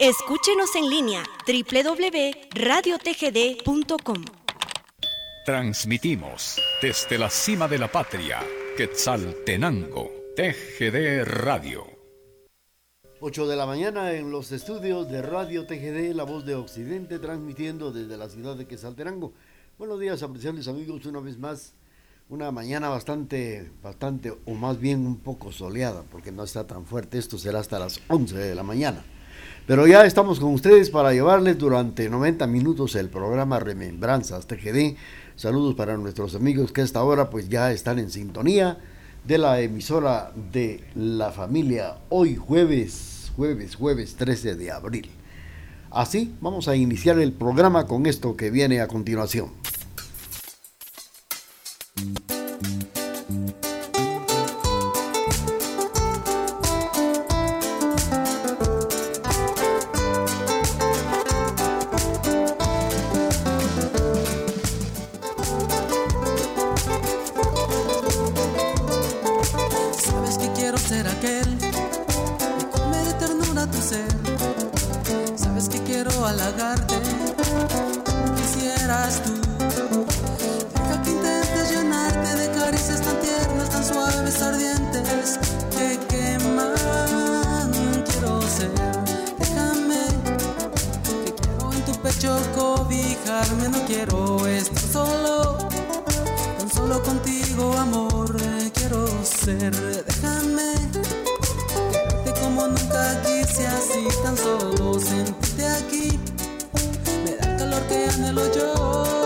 Escúchenos en línea www.radiotgd.com. Transmitimos desde la cima de la patria, Quetzaltenango, TGD Radio. 8 de la mañana en los estudios de Radio TGD, La Voz de Occidente, transmitiendo desde la ciudad de Quetzaltenango. Buenos días, apreciables amigos, una vez más. Una mañana bastante, bastante, o más bien un poco soleada, porque no está tan fuerte. Esto será hasta las 11 de la mañana. Pero ya estamos con ustedes para llevarles durante 90 minutos el programa Remembranzas TGD. Saludos para nuestros amigos que a esta hora pues ya están en sintonía de la emisora de la familia hoy jueves, jueves, jueves 13 de abril. Así vamos a iniciar el programa con esto que viene a continuación. quiero halagarte, quisieras tú. Deja que intentes llenarte de caricias tan tiernas, tan suaves, ardientes, que queman. Quiero ser, déjame, que quiero en tu pecho cobijarme, no quiero estar solo. Tan solo contigo, amor, quiero ser, déjame nunca quise así tan solo sentirte aquí. Me da el calor que anhelo yo.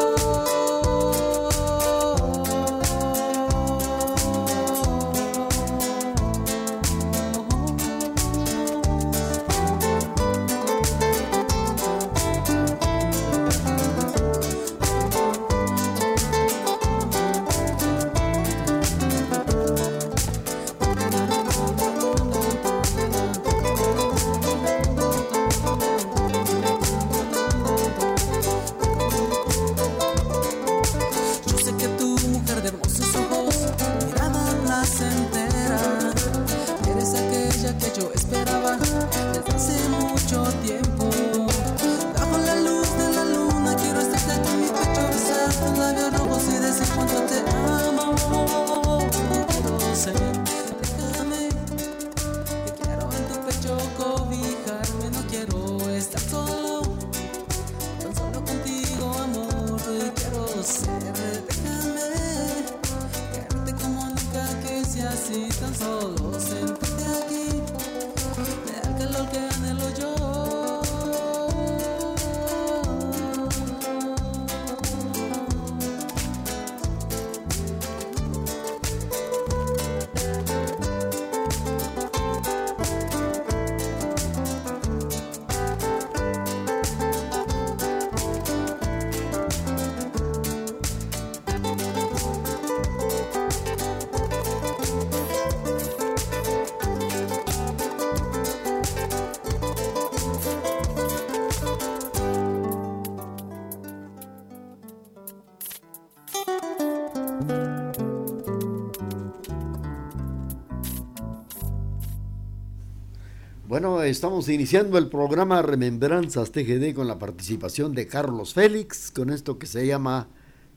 Bueno, estamos iniciando el programa Remembranzas TGD con la participación de Carlos Félix, con esto que se llama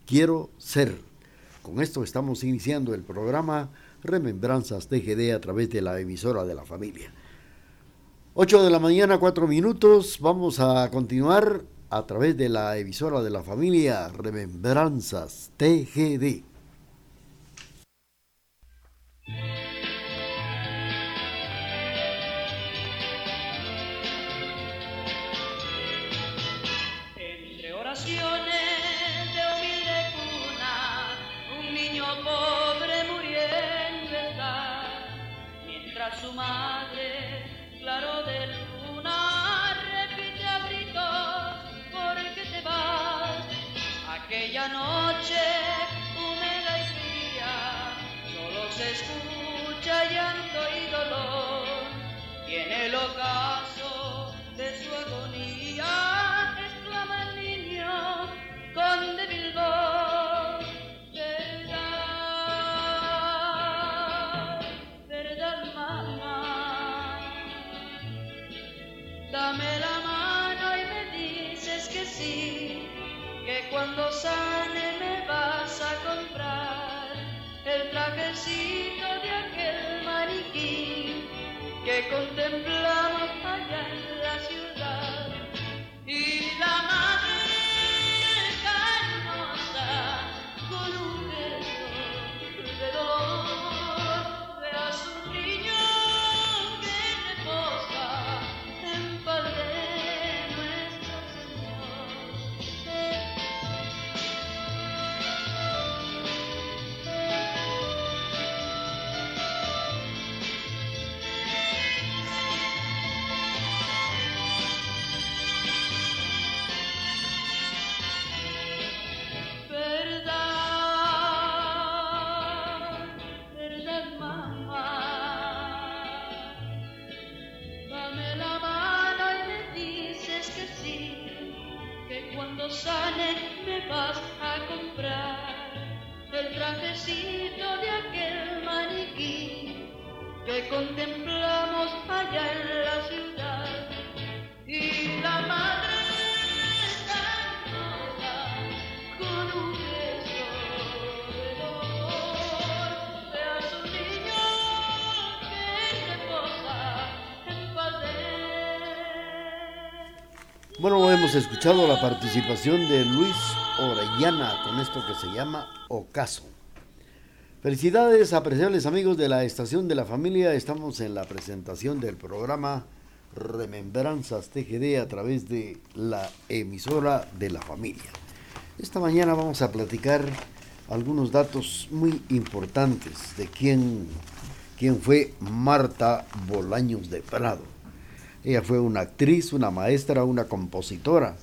Quiero Ser. Con esto estamos iniciando el programa Remembranzas TGD a través de la emisora de la familia. 8 de la mañana, 4 minutos. Vamos a continuar a través de la emisora de la familia Remembranzas TGD. De aquel maniquí que contemplamos trajecito de aquel maniquí que contemplamos allá en la ciudad y la madre Bueno, hemos escuchado la participación de Luis Orellana con esto que se llama Ocaso. Felicidades, apreciables amigos de la Estación de la Familia. Estamos en la presentación del programa Remembranzas TGD a través de la emisora de la familia. Esta mañana vamos a platicar algunos datos muy importantes de quién, quién fue Marta Bolaños de Prado. Ella fue una actriz, una maestra, una compositora.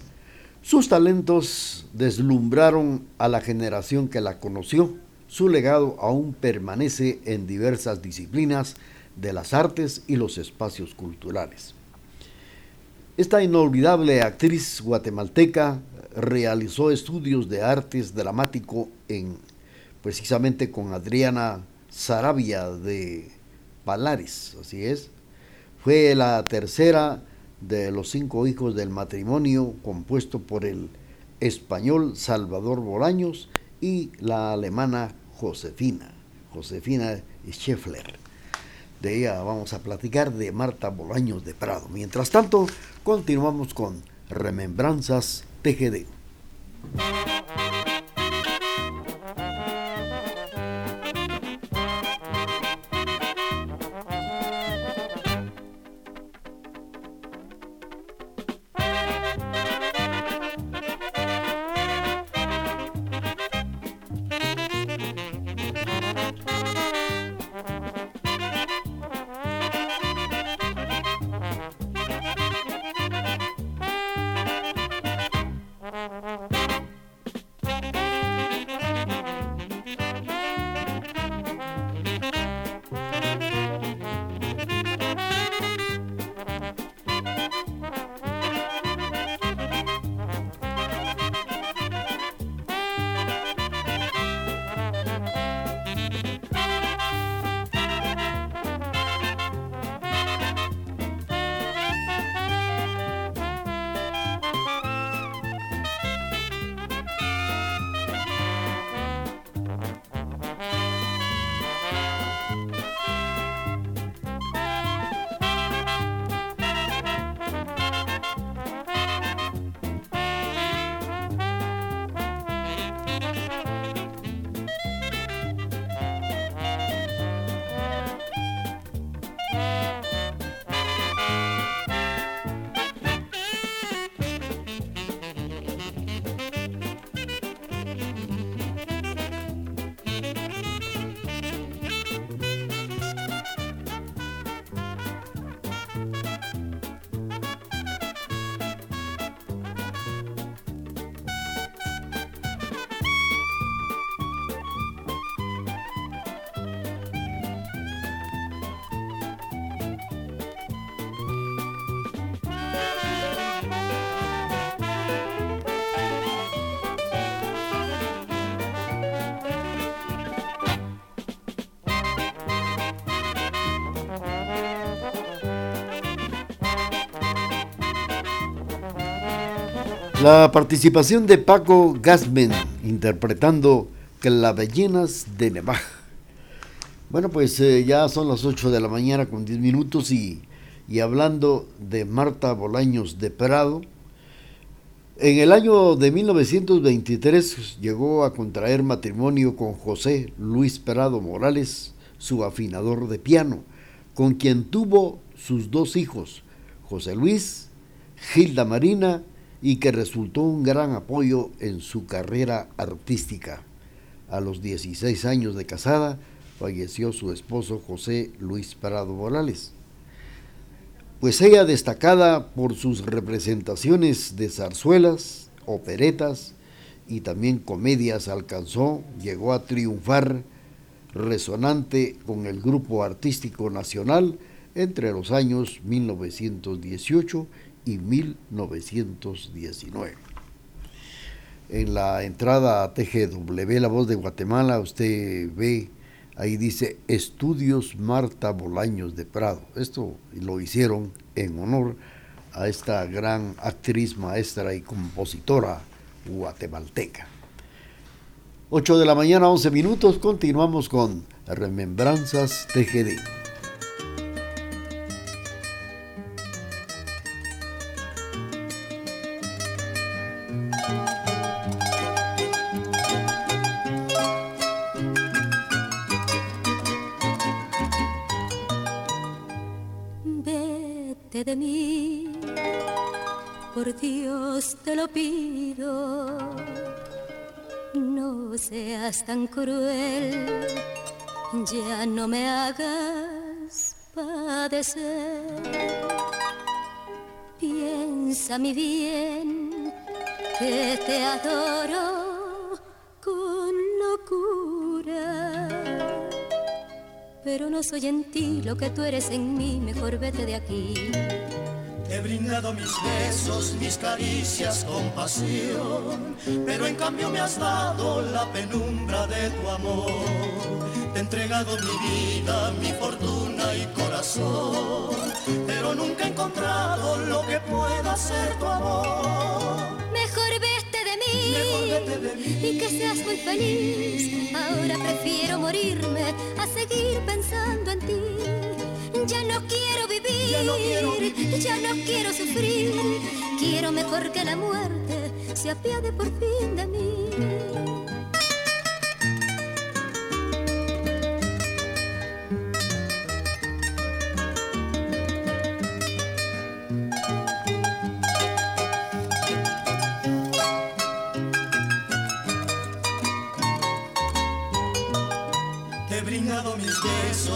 Sus talentos deslumbraron a la generación que la conoció. Su legado aún permanece en diversas disciplinas de las artes y los espacios culturales. Esta inolvidable actriz guatemalteca realizó estudios de artes dramático en precisamente con Adriana Sarabia de Palares, así es. Fue la tercera de los cinco hijos del matrimonio compuesto por el español Salvador Bolaños y la alemana Josefina, Josefina Scheffler. De ella vamos a platicar de Marta Bolaños de Prado. Mientras tanto, continuamos con Remembranzas TGD. La participación de Paco Gasmen interpretando Clavellinas de Nevaj. Bueno, pues eh, ya son las 8 de la mañana con 10 minutos y, y hablando de Marta Bolaños de Prado, en el año de 1923 llegó a contraer matrimonio con José Luis Prado Morales, su afinador de piano, con quien tuvo sus dos hijos, José Luis, Gilda Marina, y que resultó un gran apoyo en su carrera artística. A los 16 años de casada, falleció su esposo José Luis Prado Morales pues ella destacada por sus representaciones de zarzuelas, operetas y también comedias alcanzó, llegó a triunfar resonante con el grupo artístico nacional entre los años 1918 y 1919. En la entrada a TGW, La Voz de Guatemala, usted ve Ahí dice Estudios Marta Bolaños de Prado. Esto lo hicieron en honor a esta gran actriz, maestra y compositora guatemalteca. 8 de la mañana, 11 minutos, continuamos con Remembranzas TGD. Tan cruel, ya no me hagas padecer. Piensa mi bien que te adoro Pero no soy en ti lo que tú eres en mí, mejor vete de aquí He brindado mis besos, mis caricias con pasión, pero en cambio me has dado la penumbra de tu amor. Te he entregado mi vida, mi fortuna y corazón, pero nunca he encontrado lo que pueda ser tu amor. Mí. y que seas muy feliz. Ahora prefiero morirme a seguir pensando en ti. Ya no quiero vivir, Ya no quiero vivir. ya no quiero sufrir. Quiero mejor que la muerte se apiade por fin de mí.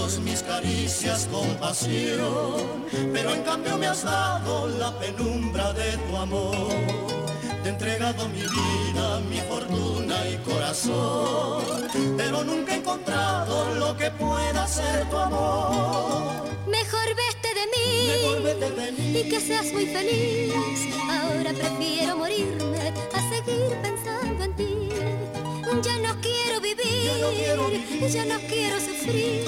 Besos, mis caricias con pasión, pero en cambio me has dado la penumbra de tu amor. Te he entregado mi vida, mi fortuna y corazón, pero nunca he encontrado lo que pueda ser tu amor. Mejor vete de mí, Mejor vete de mí. y que seas muy feliz. Ahora prefiero morirme no quiero vivir. ya no quiero sufrir.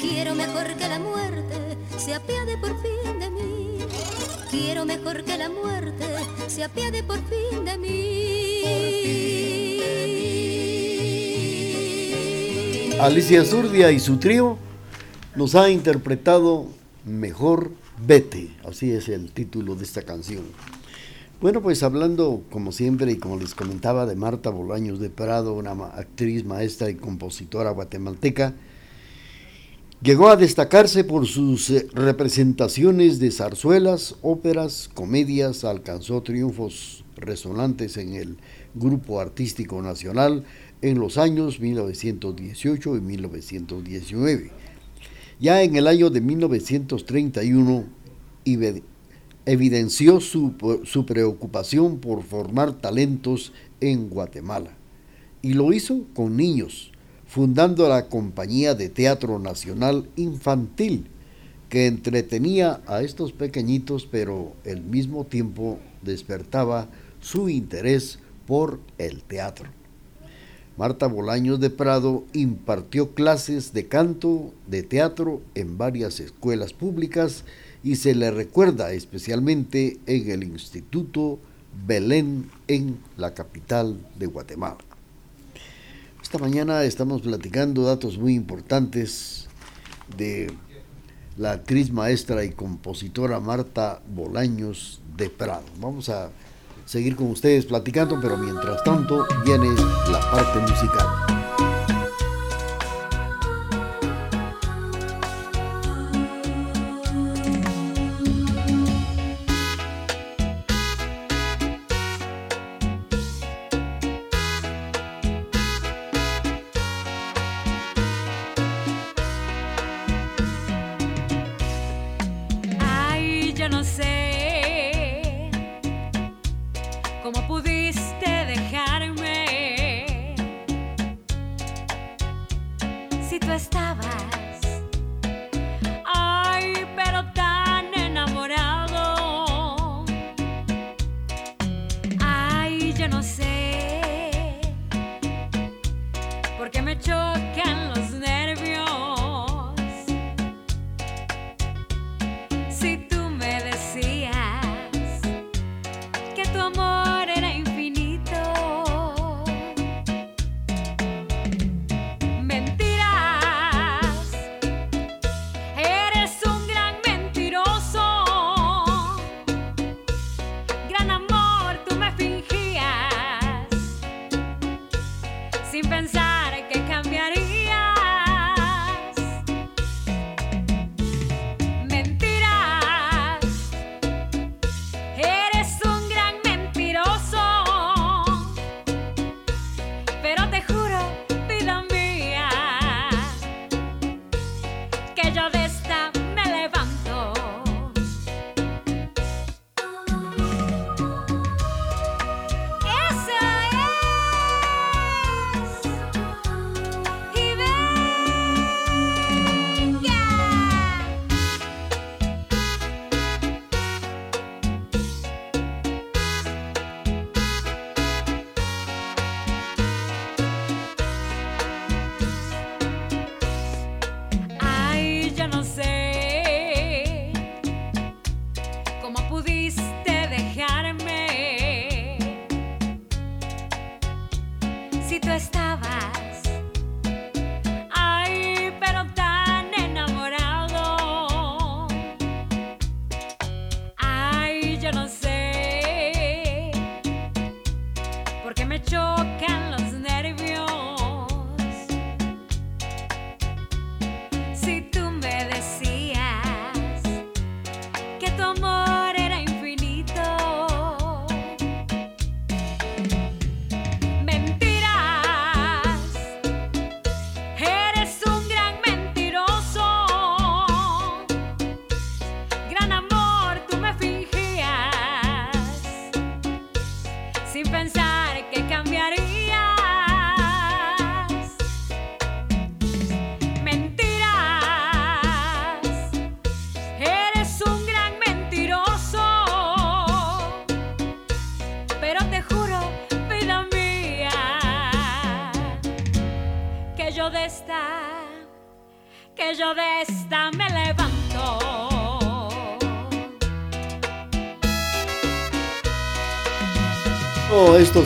Quiero mejor que la muerte se apiade por fin de mí. Quiero mejor que la muerte se apiade por fin de mí. Alicia Zurdia y su trío nos ha interpretado Mejor Vete, así es el título de esta canción. Bueno, pues hablando como siempre y como les comentaba de Marta Bolaños de Prado, una actriz, maestra y compositora guatemalteca, llegó a destacarse por sus eh, representaciones de zarzuelas, óperas, comedias, alcanzó triunfos resonantes en el grupo artístico nacional en los años 1918 y 1919. Ya en el año de 1931 ibe- evidenció su, su preocupación por formar talentos en Guatemala y lo hizo con niños, fundando la Compañía de Teatro Nacional Infantil, que entretenía a estos pequeñitos, pero al mismo tiempo despertaba su interés por el teatro. Marta Bolaños de Prado impartió clases de canto, de teatro en varias escuelas públicas y se le recuerda especialmente en el Instituto Belén en la capital de Guatemala. Esta mañana estamos platicando datos muy importantes de la actriz maestra y compositora Marta Bolaños de Prado. Vamos a seguir con ustedes platicando, pero mientras tanto viene la parte musical.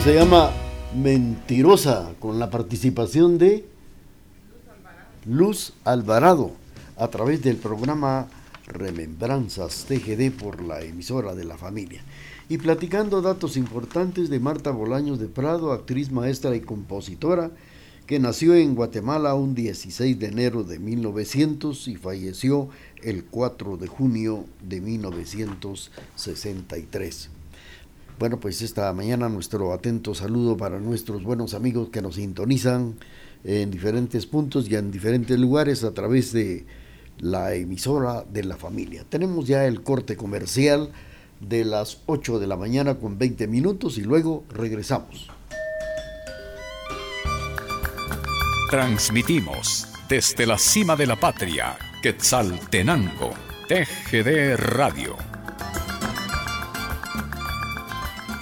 Se llama Mentirosa, con la participación de Luz Alvarado, a través del programa Remembranzas TGD por la emisora de la familia. Y platicando datos importantes de Marta Bolaños de Prado, actriz maestra y compositora, que nació en Guatemala un 16 de enero de 1900 y falleció el 4 de junio de 1963. Bueno, pues esta mañana nuestro atento saludo para nuestros buenos amigos que nos sintonizan en diferentes puntos y en diferentes lugares a través de la emisora de la familia. Tenemos ya el corte comercial de las 8 de la mañana con 20 minutos y luego regresamos. Transmitimos desde la cima de la patria, Quetzaltenango, TGD Radio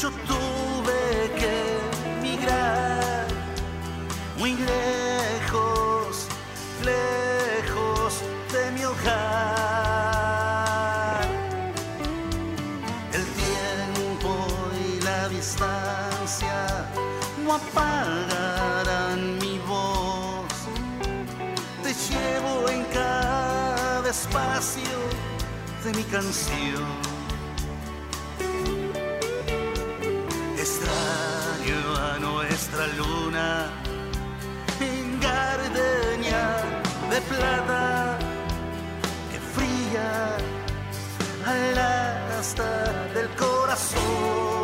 Yo tuve que migrar muy lejos, lejos de mi hogar. El tiempo y la distancia no apagarán mi voz. Te llevo en cada espacio de mi canción. Del corazón.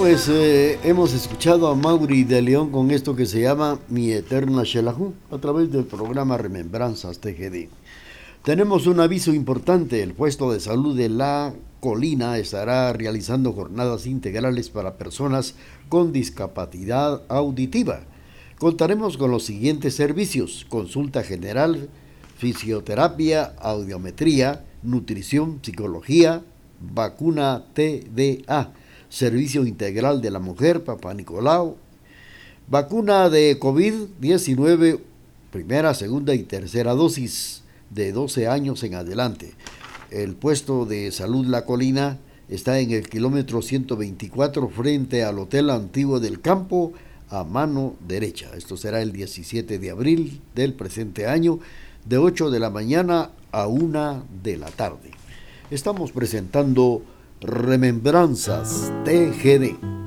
Pues eh, hemos escuchado a Mauri de León con esto que se llama Mi Eterna Shelahu a través del programa Remembranzas TGD. Tenemos un aviso importante. El puesto de salud de La Colina estará realizando jornadas integrales para personas con discapacidad auditiva. Contaremos con los siguientes servicios. Consulta general, fisioterapia, audiometría, nutrición, psicología, vacuna TDA, servicio integral de la mujer, Papá Nicolau, vacuna de COVID-19, primera, segunda y tercera dosis de 12 años en adelante. El puesto de salud La Colina está en el kilómetro 124 frente al Hotel Antiguo del Campo a mano derecha. Esto será el 17 de abril del presente año de 8 de la mañana a 1 de la tarde. Estamos presentando Remembranzas TGD.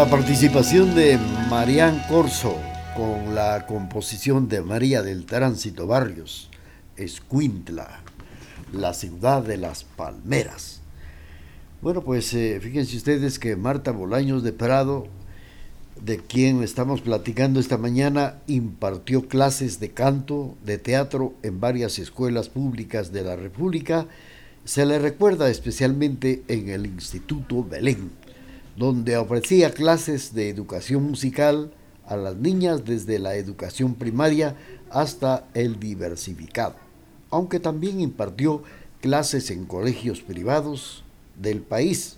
La participación de Marián Corso con la composición de María del Tránsito Barrios, Escuintla, la ciudad de las palmeras. Bueno, pues eh, fíjense ustedes que Marta Bolaños de Prado, de quien estamos platicando esta mañana, impartió clases de canto, de teatro en varias escuelas públicas de la República. Se le recuerda especialmente en el Instituto Belén donde ofrecía clases de educación musical a las niñas desde la educación primaria hasta el diversificado, aunque también impartió clases en colegios privados del país.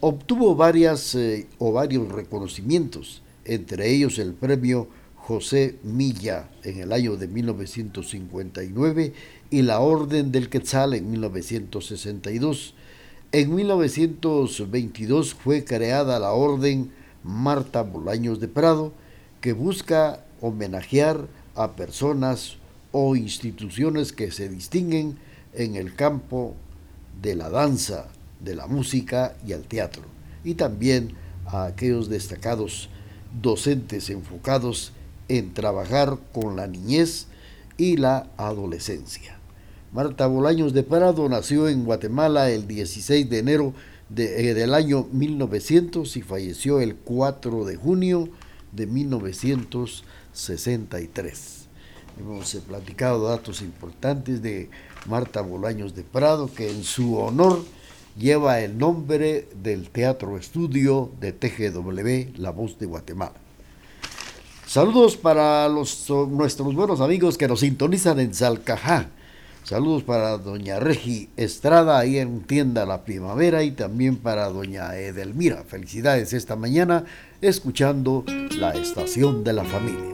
Obtuvo varias eh, o varios reconocimientos, entre ellos el premio José Milla en el año de 1959 y la Orden del Quetzal en 1962. En 1922 fue creada la Orden Marta Bolaños de Prado, que busca homenajear a personas o instituciones que se distinguen en el campo de la danza, de la música y el teatro, y también a aquellos destacados docentes enfocados en trabajar con la niñez y la adolescencia. Marta Bolaños de Prado nació en Guatemala el 16 de enero eh, del año 1900 y falleció el 4 de junio de 1963. Hemos eh, platicado datos importantes de Marta Bolaños de Prado, que en su honor lleva el nombre del Teatro Estudio de TGW, La Voz de Guatemala. Saludos para nuestros buenos amigos que nos sintonizan en Salcajá. Saludos para doña Regi Estrada, ahí en tienda La Primavera, y también para doña Edelmira. Felicidades esta mañana escuchando la estación de la familia.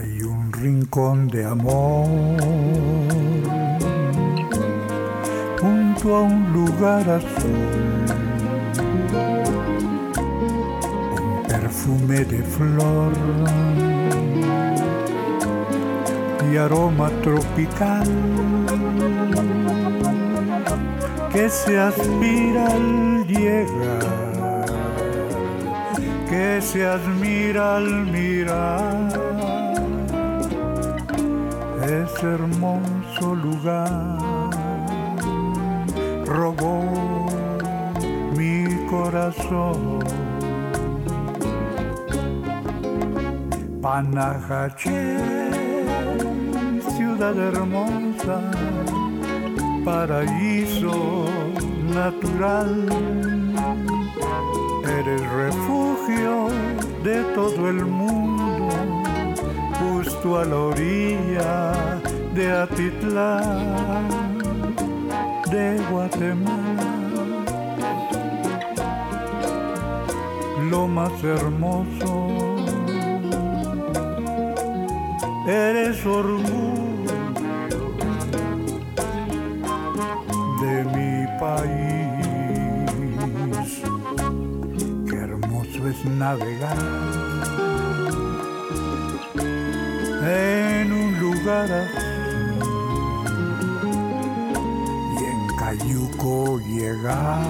Hay un rincón de amor junto a un lugar azul, un perfume de flor y aroma tropical que se aspira al llegar, que se admira al mirar ese hermoso lugar robó mi corazón. Panajachel, ciudad hermosa, paraíso natural. Eres refugio de todo el mundo justo la orilla de Atitlán, de Guatemala. Lo más hermoso, eres orgullo de mi país. Qué hermoso es navegar así y en Cayuco llegar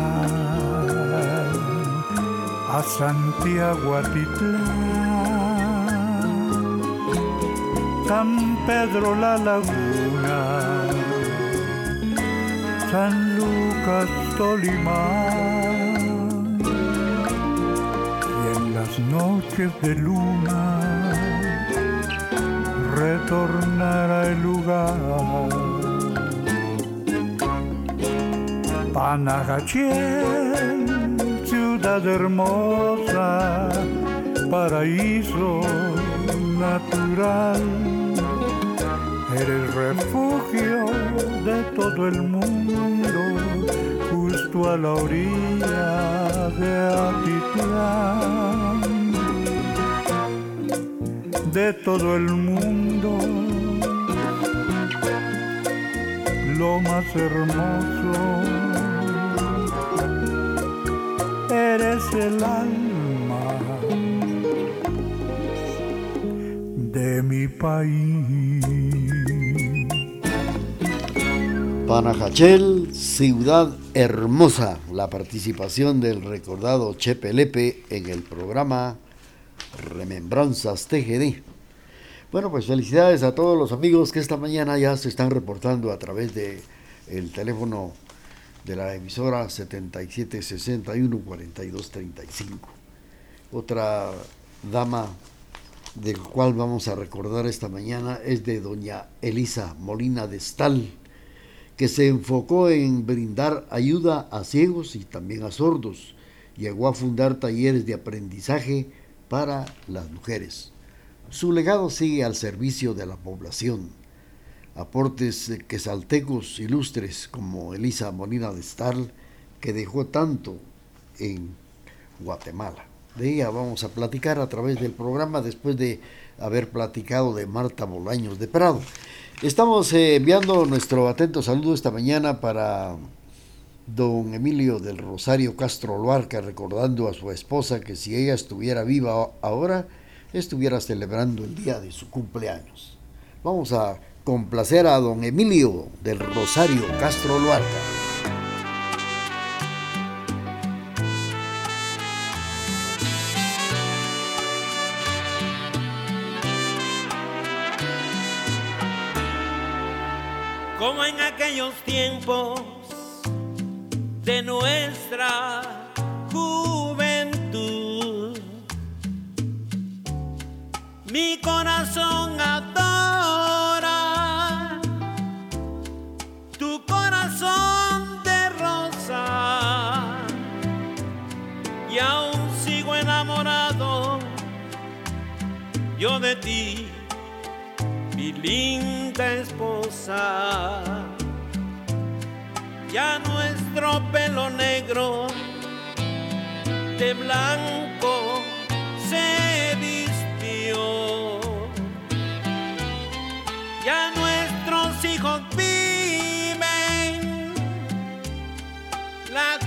a Santiago Atitlán, San Pedro la Laguna, San Lucas Tolimán. Y en las noches de luna retornar al lugar. Panajachel, ciudad hermosa, paraíso natural. Eres refugio de todo el mundo, justo a la orilla de Atitlán de todo el mundo. Lo más hermoso, eres el alma de mi país. Panajachel, ciudad hermosa. La participación del recordado Chepe Lepe en el programa Remembranzas TGD. Bueno, pues felicidades a todos los amigos que esta mañana ya se están reportando a través de el teléfono de la emisora 7761-4235. Otra dama del cual vamos a recordar esta mañana es de doña Elisa Molina de Stal, que se enfocó en brindar ayuda a ciegos y también a sordos. Llegó a fundar talleres de aprendizaje para las mujeres. Su legado sigue al servicio de la población. Aportes quesaltecos ilustres como Elisa Molina de Stal, que dejó tanto en Guatemala. De ella vamos a platicar a través del programa después de haber platicado de Marta Bolaños de Prado. Estamos eh, enviando nuestro atento saludo esta mañana para don Emilio del Rosario Castro Luarca, recordando a su esposa que si ella estuviera viva ahora, estuviera celebrando el día de su cumpleaños. Vamos a complacer a don Emilio del Rosario Castro Luarca. nuestra juventud. Mi corazón adora tu corazón de rosa y aún sigo enamorado yo de ti, mi linda esposa. Ya no es nuestro pelo negro de blanco se vistió. Ya nuestros hijos viven la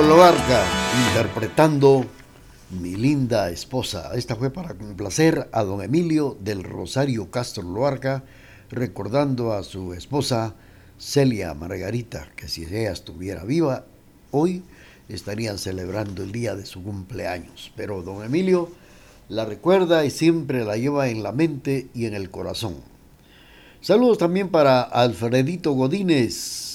Loarca interpretando Mi linda esposa. Esta fue para complacer a don Emilio del Rosario Castro Loarca, recordando a su esposa Celia Margarita, que si ella estuviera viva, hoy estarían celebrando el día de su cumpleaños. Pero don Emilio la recuerda y siempre la lleva en la mente y en el corazón. Saludos también para Alfredito Godínez,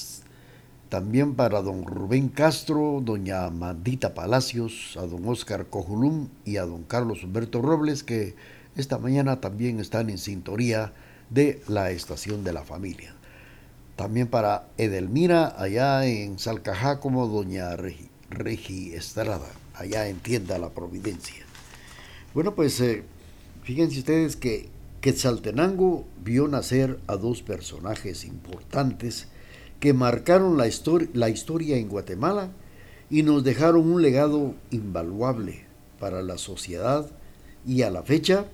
también para don Rubén Castro, doña Amandita Palacios, a don Oscar Cojulum y a don Carlos Humberto Robles, que esta mañana también están en sintonía de la estación de la familia. También para Edelmira, allá en Salcajá, como doña Regi, Estrada, allá en Tienda La Providencia. Bueno, pues eh, fíjense ustedes que Quetzaltenango vio nacer a dos personajes importantes que marcaron la, histori la historia en Guatemala y nos dejaron un legado invaluable para la sociedad y a la fecha,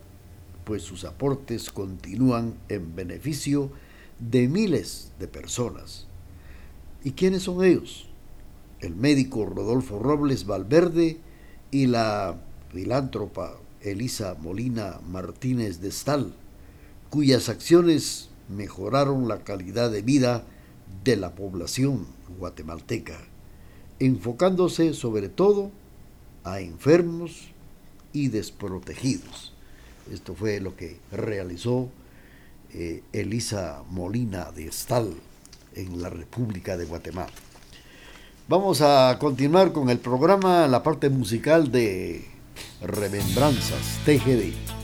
pues sus aportes continúan en beneficio de miles de personas. ¿Y quiénes son ellos? El médico Rodolfo Robles Valverde y la filántropa Elisa Molina Martínez de Stal, cuyas acciones mejoraron la calidad de vida de la población guatemalteca, enfocándose sobre todo a enfermos y desprotegidos. Esto fue lo que realizó eh, Elisa Molina de Estal en la República de Guatemala. Vamos a continuar con el programa, la parte musical de Remembranzas TGD.